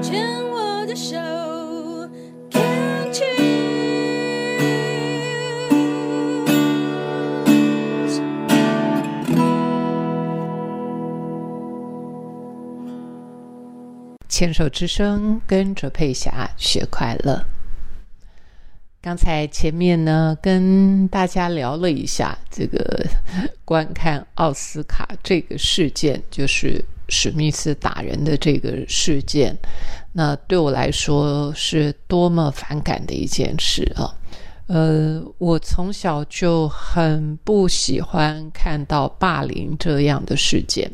牵我的手牵手之声，跟着佩霞学快乐。刚才前面呢，跟大家聊了一下这个观看奥斯卡这个事件，就是史密斯打人的这个事件。那对我来说是多么反感的一件事啊！呃，我从小就很不喜欢看到霸凌这样的事件。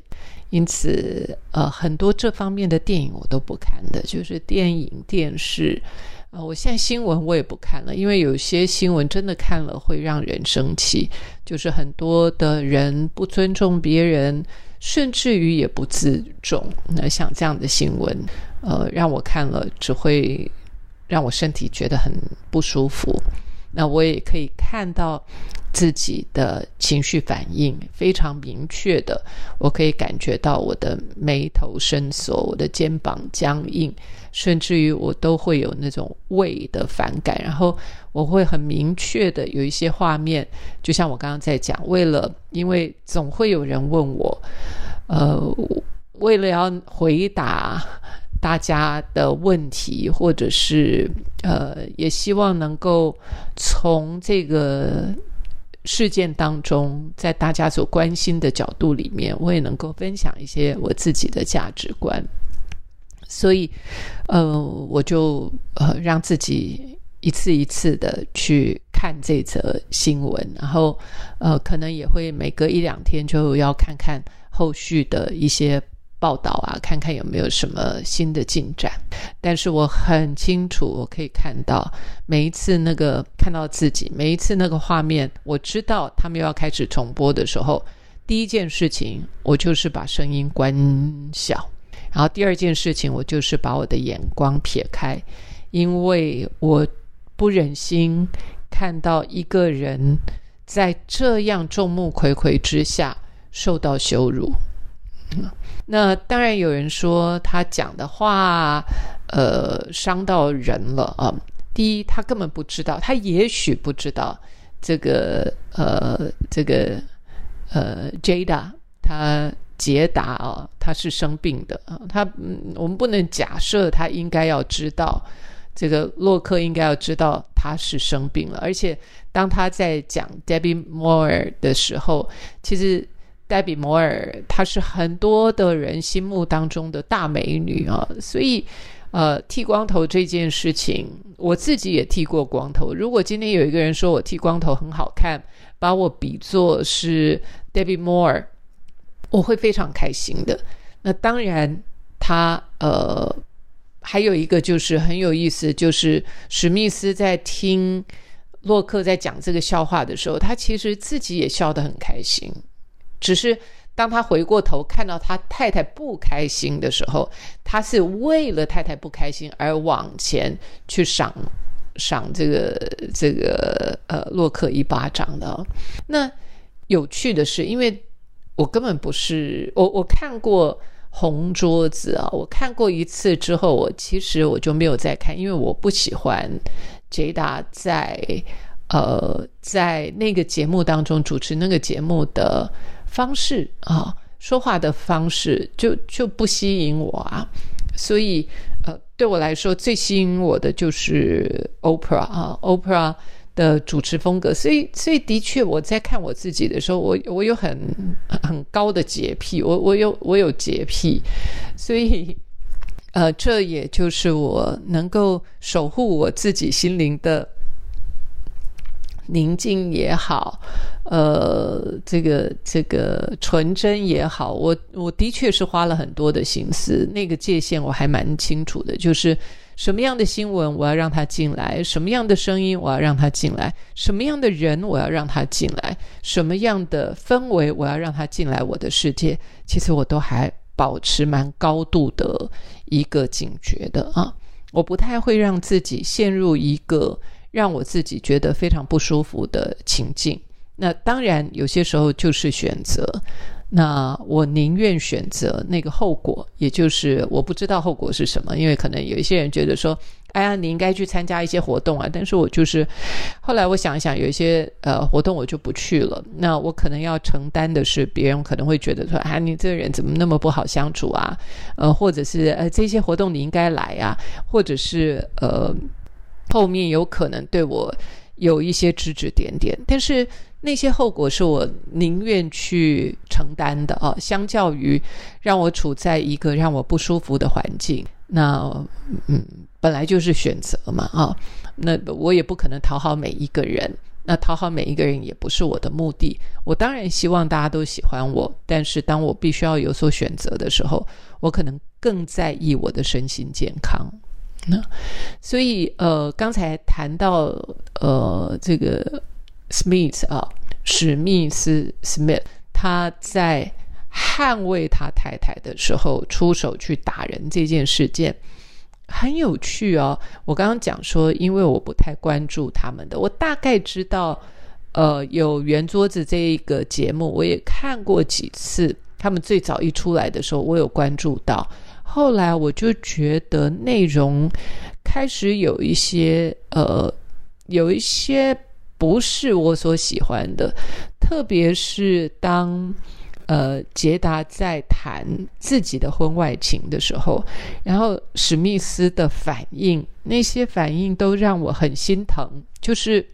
因此，呃，很多这方面的电影我都不看的，就是电影、电视。呃，我现在新闻我也不看了，因为有些新闻真的看了会让人生气，就是很多的人不尊重别人，甚至于也不自重。那像这样的新闻，呃，让我看了只会让我身体觉得很不舒服。那我也可以看到自己的情绪反应非常明确的，我可以感觉到我的眉头深锁，我的肩膀僵硬，甚至于我都会有那种胃的反感，然后我会很明确的有一些画面，就像我刚刚在讲，为了因为总会有人问我，呃，为了要回答。大家的问题，或者是呃，也希望能够从这个事件当中，在大家所关心的角度里面，我也能够分享一些我自己的价值观。所以，呃，我就呃让自己一次一次的去看这则新闻，然后呃，可能也会每隔一两天就要看看后续的一些。报道啊，看看有没有什么新的进展。但是我很清楚，我可以看到每一次那个看到自己，每一次那个画面，我知道他们又要开始重播的时候，第一件事情我就是把声音关小，然后第二件事情我就是把我的眼光撇开，因为我不忍心看到一个人在这样众目睽睽之下受到羞辱。那当然有人说他讲的话，呃，伤到人了啊。第一，他根本不知道，他也许不知道这个呃，这个呃，Jada 他捷达啊，他是生病的啊。他嗯，我们不能假设他应该要知道，这个洛克应该要知道他是生病了。而且当他在讲 Debbie Moore 的时候，其实 Debbie Moore，她是很多的人心目当中的大美女啊，所以，呃，剃光头这件事情，我自己也剃过光头。如果今天有一个人说我剃光头很好看，把我比作是 Debbie Moore，，我会非常开心的。那当然，他呃，还有一个就是很有意思，就是史密斯在听洛克在讲这个笑话的时候，他其实自己也笑得很开心。只是当他回过头看到他太太不开心的时候，他是为了太太不开心而往前去赏赏这个这个呃洛克一巴掌的。那有趣的是，因为我根本不是我我看过红桌子啊，我看过一次之后，我其实我就没有再看，因为我不喜欢杰达在呃在那个节目当中主持那个节目的。方式啊，说话的方式就就不吸引我啊，所以呃，对我来说最吸引我的就是 OPRA 啊，OPRA 的主持风格。所以，所以的确我在看我自己的时候，我我有很很高的洁癖，我我有我有洁癖，所以呃，这也就是我能够守护我自己心灵的。宁静也好，呃，这个这个纯真也好，我我的确是花了很多的心思。那个界限我还蛮清楚的，就是什么样的新闻我要让他进来，什么样的声音我要让他进来，什么样的人我要让他进来，什么样的氛围我要让他进来我的世界。其实我都还保持蛮高度的一个警觉的啊，我不太会让自己陷入一个。让我自己觉得非常不舒服的情境，那当然有些时候就是选择。那我宁愿选择那个后果，也就是我不知道后果是什么，因为可能有一些人觉得说，哎呀，你应该去参加一些活动啊。但是我就是后来我想一想，有一些呃活动我就不去了。那我可能要承担的是别人可能会觉得说，啊，你这个人怎么那么不好相处啊？呃，或者是呃这些活动你应该来啊，或者是呃后面有可能对我有一些指指点点，但是。那些后果是我宁愿去承担的啊，相较于让我处在一个让我不舒服的环境，那嗯，本来就是选择嘛啊，那我也不可能讨好每一个人，那讨好每一个人也不是我的目的。我当然希望大家都喜欢我，但是当我必须要有所选择的时候，我可能更在意我的身心健康。那所以呃，刚才谈到呃这个。Smith 啊，史密斯 Smith，他在捍卫他太太的时候出手去打人这件事件很有趣哦。我刚刚讲说，因为我不太关注他们的，我大概知道，呃，有圆桌子这一个节目，我也看过几次。他们最早一出来的时候，我有关注到，后来我就觉得内容开始有一些呃，有一些。不是我所喜欢的，特别是当呃杰达在谈自己的婚外情的时候，然后史密斯的反应，那些反应都让我很心疼。就是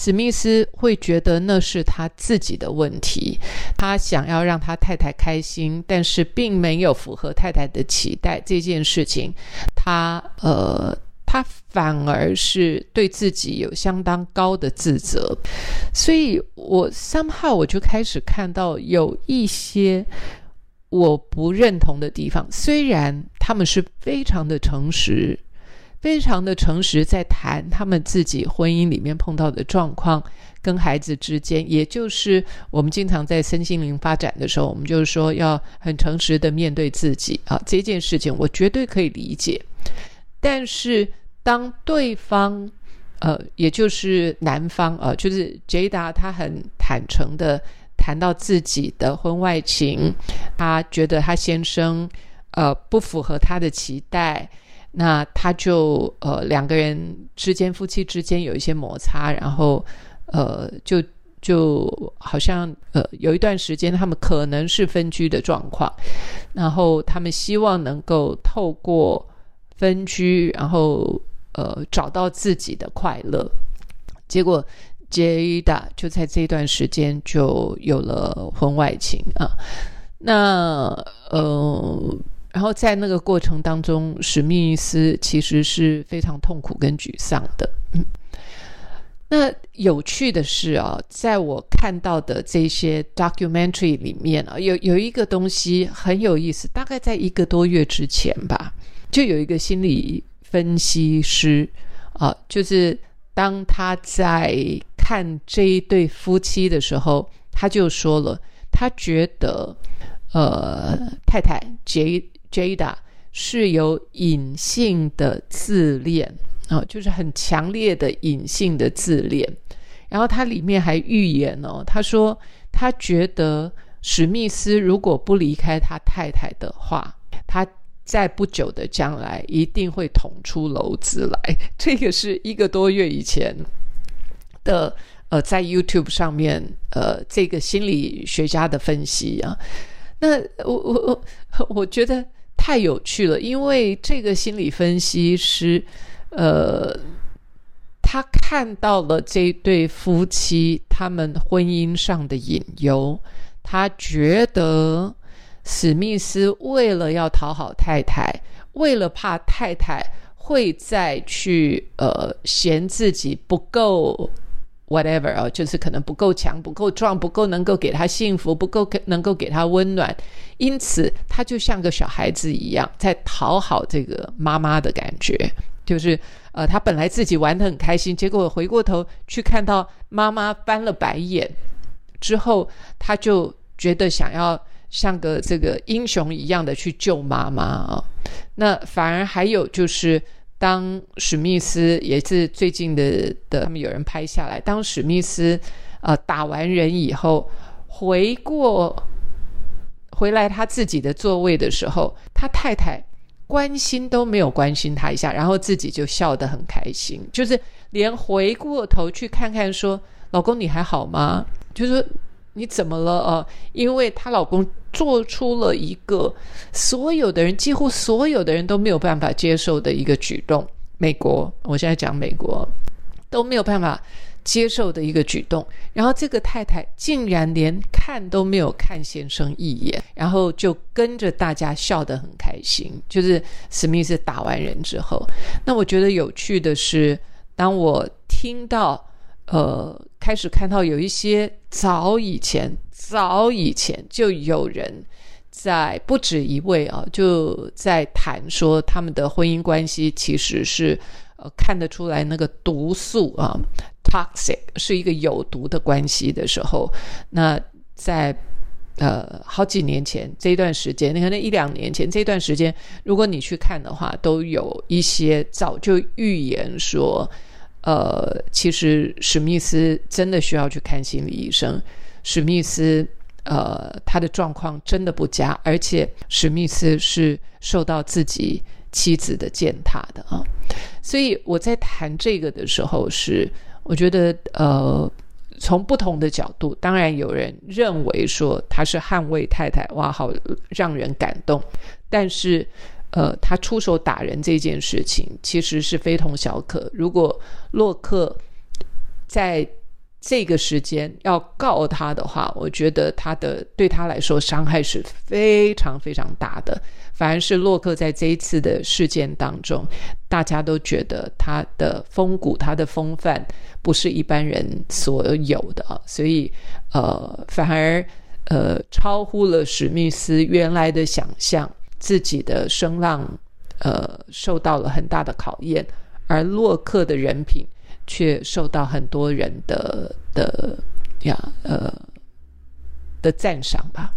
史密斯会觉得那是他自己的问题，他想要让他太太开心，但是并没有符合太太的期待。这件事情，他呃。他反而是对自己有相当高的自责，所以我 somehow 我就开始看到有一些我不认同的地方。虽然他们是非常的诚实，非常的诚实，在谈他们自己婚姻里面碰到的状况，跟孩子之间，也就是我们经常在身心灵发展的时候，我们就是说要很诚实的面对自己啊，这件事情我绝对可以理解。但是，当对方，呃，也就是男方，呃，就是杰达，他很坦诚的谈到自己的婚外情，他觉得他先生，呃，不符合他的期待，那他就，呃，两个人之间，夫妻之间有一些摩擦，然后，呃，就就好像，呃，有一段时间他们可能是分居的状况，然后他们希望能够透过。分居，然后呃找到自己的快乐，结果杰达就在这段时间就有了婚外情啊。那呃，然后在那个过程当中，史密斯其实是非常痛苦跟沮丧的。嗯，那有趣的是啊，在我看到的这些 documentary 里面啊，有有一个东西很有意思，大概在一个多月之前吧。就有一个心理分析师啊，就是当他在看这一对夫妻的时候，他就说了，他觉得呃，太太 J Jada 是有隐性的自恋啊，就是很强烈的隐性的自恋。然后他里面还预言哦，他说他觉得史密斯如果不离开他太太的话，他。在不久的将来，一定会捅出篓子来。这个是一个多月以前的，呃，在 YouTube 上面，呃，这个心理学家的分析啊。那我我我 我觉得太有趣了，因为这个心理分析师，呃，他看到了这对夫妻他们婚姻上的隐忧，他觉得。史密斯为了要讨好太太，为了怕太太会再去呃嫌自己不够 whatever 啊，就是可能不够强、不够壮、不够能够给他幸福、不够能够给他温暖，因此他就像个小孩子一样，在讨好这个妈妈的感觉，就是呃，他本来自己玩的很开心，结果回过头去看到妈妈翻了白眼之后，他就觉得想要。像个这个英雄一样的去救妈妈啊，那反而还有就是，当史密斯也是最近的的，他们有人拍下来，当史密斯呃打完人以后，回过回来他自己的座位的时候，他太太关心都没有关心他一下，然后自己就笑得很开心，就是连回过头去看看说：“老公你还好吗？”就是说你怎么了啊？因为她老公做出了一个所有的人几乎所有的人都没有办法接受的一个举动。美国，我现在讲美国都没有办法接受的一个举动。然后这个太太竟然连看都没有看先生一眼，然后就跟着大家笑得很开心。就是史密斯打完人之后，那我觉得有趣的是，当我听到呃开始看到有一些早以前早以前就有人。在不止一位啊，就在谈说他们的婚姻关系其实是呃看得出来那个毒素啊，toxic 是一个有毒的关系的时候，那在呃好几年前这一段时间，你看那一两年前这段时间，如果你去看的话，都有一些早就预言说，呃，其实史密斯真的需要去看心理医生，史密斯。呃，他的状况真的不佳，而且史密斯是受到自己妻子的践踏的啊。所以我在谈这个的时候，是我觉得呃，从不同的角度，当然有人认为说他是捍卫太太，哇，好让人感动。但是呃，他出手打人这件事情其实是非同小可。如果洛克在这个时间要告他的话，我觉得他的对他来说伤害是非常非常大的。反而是洛克在这一次的事件当中，大家都觉得他的风骨、他的风范不是一般人所有的，所以呃，反而呃超乎了史密斯原来的想象，自己的声浪呃受到了很大的考验，而洛克的人品。却受到很多人的的呀呃的赞赏吧。